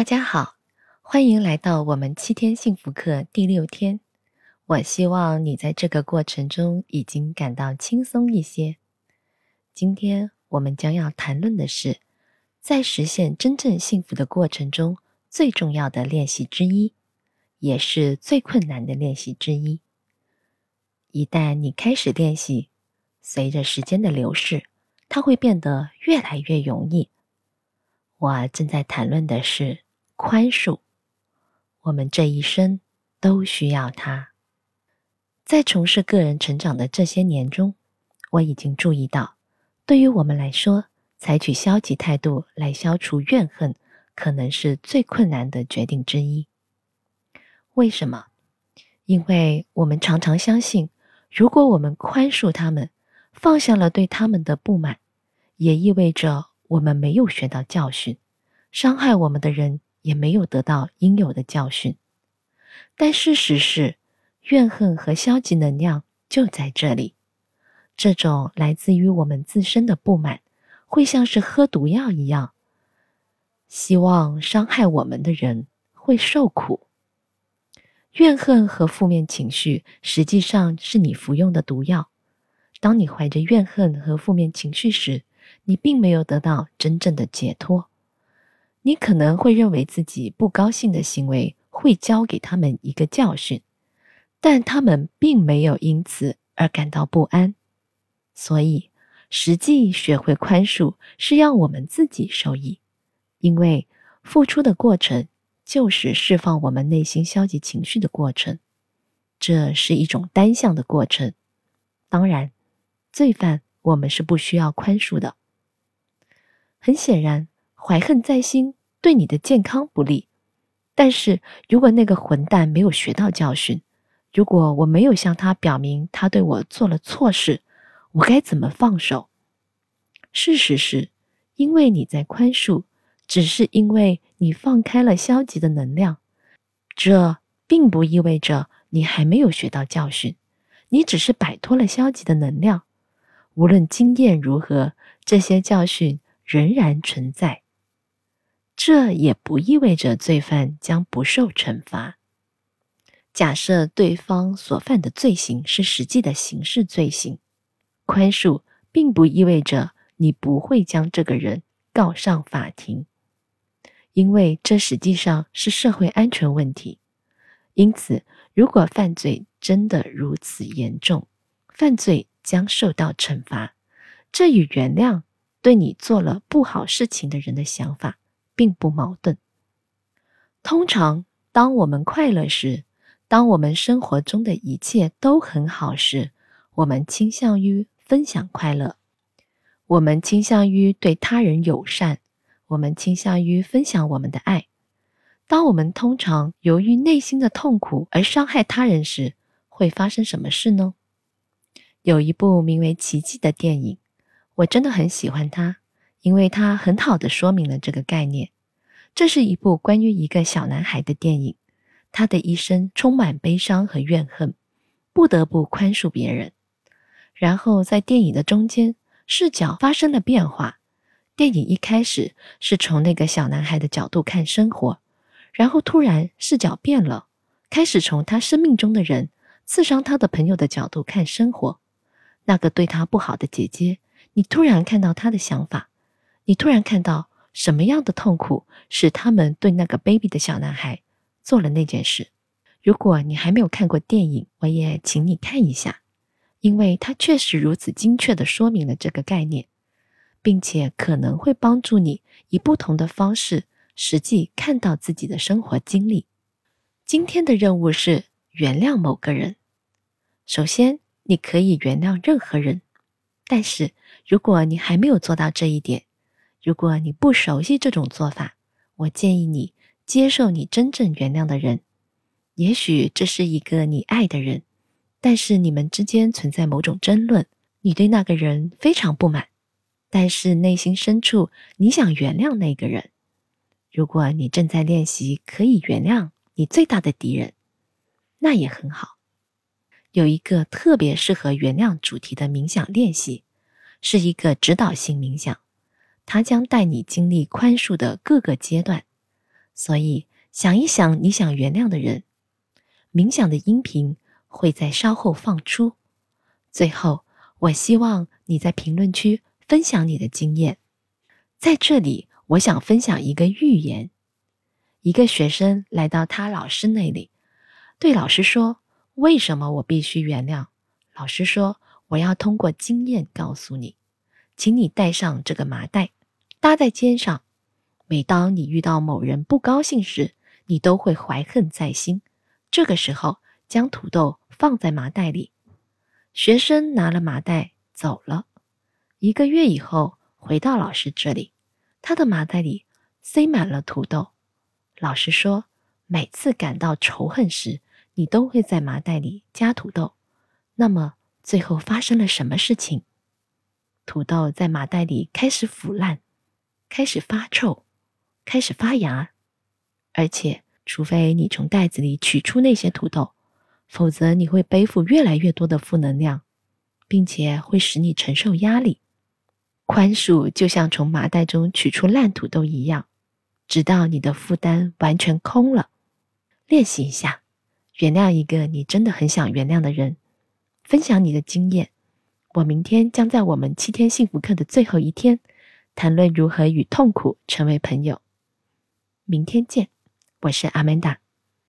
大家好，欢迎来到我们七天幸福课第六天。我希望你在这个过程中已经感到轻松一些。今天我们将要谈论的是，在实现真正幸福的过程中最重要的练习之一，也是最困难的练习之一。一旦你开始练习，随着时间的流逝，它会变得越来越容易。我正在谈论的是宽恕，我们这一生都需要它。在从事个人成长的这些年中，我已经注意到，对于我们来说，采取消极态度来消除怨恨，可能是最困难的决定之一。为什么？因为我们常常相信，如果我们宽恕他们，放下了对他们的不满，也意味着。我们没有学到教训，伤害我们的人也没有得到应有的教训。但事实是，怨恨和消极能量就在这里。这种来自于我们自身的不满，会像是喝毒药一样。希望伤害我们的人会受苦。怨恨和负面情绪实际上是你服用的毒药。当你怀着怨恨和负面情绪时，你并没有得到真正的解脱，你可能会认为自己不高兴的行为会教给他们一个教训，但他们并没有因此而感到不安。所以，实际学会宽恕是让我们自己受益，因为付出的过程就是释放我们内心消极情绪的过程，这是一种单向的过程。当然，罪犯我们是不需要宽恕的。很显然，怀恨在心对你的健康不利。但是如果那个混蛋没有学到教训，如果我没有向他表明他对我做了错事，我该怎么放手？事实是，因为你在宽恕，只是因为你放开了消极的能量，这并不意味着你还没有学到教训。你只是摆脱了消极的能量。无论经验如何，这些教训。仍然存在，这也不意味着罪犯将不受惩罚。假设对方所犯的罪行是实际的刑事罪行，宽恕并不意味着你不会将这个人告上法庭，因为这实际上是社会安全问题。因此，如果犯罪真的如此严重，犯罪将受到惩罚，这与原谅。对你做了不好事情的人的想法并不矛盾。通常，当我们快乐时，当我们生活中的一切都很好时，我们倾向于分享快乐，我们倾向于对他人友善，我们倾向于分享我们的爱。当我们通常由于内心的痛苦而伤害他人时，会发生什么事呢？有一部名为《奇迹》的电影。我真的很喜欢它，因为它很好的说明了这个概念。这是一部关于一个小男孩的电影，他的一生充满悲伤和怨恨，不得不宽恕别人。然后在电影的中间，视角发生了变化。电影一开始是从那个小男孩的角度看生活，然后突然视角变了，开始从他生命中的人刺伤他的朋友的角度看生活。那个对他不好的姐姐。你突然看到他的想法，你突然看到什么样的痛苦使他们对那个卑鄙的小男孩做了那件事。如果你还没有看过电影，我也请你看一下，因为它确实如此精确地说明了这个概念，并且可能会帮助你以不同的方式实际看到自己的生活经历。今天的任务是原谅某个人。首先，你可以原谅任何人。但是，如果你还没有做到这一点，如果你不熟悉这种做法，我建议你接受你真正原谅的人。也许这是一个你爱的人，但是你们之间存在某种争论，你对那个人非常不满，但是内心深处你想原谅那个人。如果你正在练习可以原谅你最大的敌人，那也很好。有一个特别适合原谅主题的冥想练习，是一个指导性冥想，它将带你经历宽恕的各个阶段。所以，想一想你想原谅的人。冥想的音频会在稍后放出。最后，我希望你在评论区分享你的经验。在这里，我想分享一个寓言：一个学生来到他老师那里，对老师说：“为什么我必须原谅？”老师说：“我要通过经验告诉你，请你带上这个麻袋，搭在肩上。每当你遇到某人不高兴时，你都会怀恨在心。这个时候，将土豆放在麻袋里。”学生拿了麻袋走了。一个月以后，回到老师这里，他的麻袋里塞满了土豆。老师说：“每次感到仇恨时，你都会在麻袋里加土豆。那么，最后发生了什么事情？土豆在麻袋里开始腐烂，开始发臭，开始发芽。而且，除非你从袋子里取出那些土豆。”否则，你会背负越来越多的负能量，并且会使你承受压力。宽恕就像从麻袋中取出烂土豆一样，直到你的负担完全空了。练习一下，原谅一个你真的很想原谅的人，分享你的经验。我明天将在我们七天幸福课的最后一天，谈论如何与痛苦成为朋友。明天见，我是阿曼达。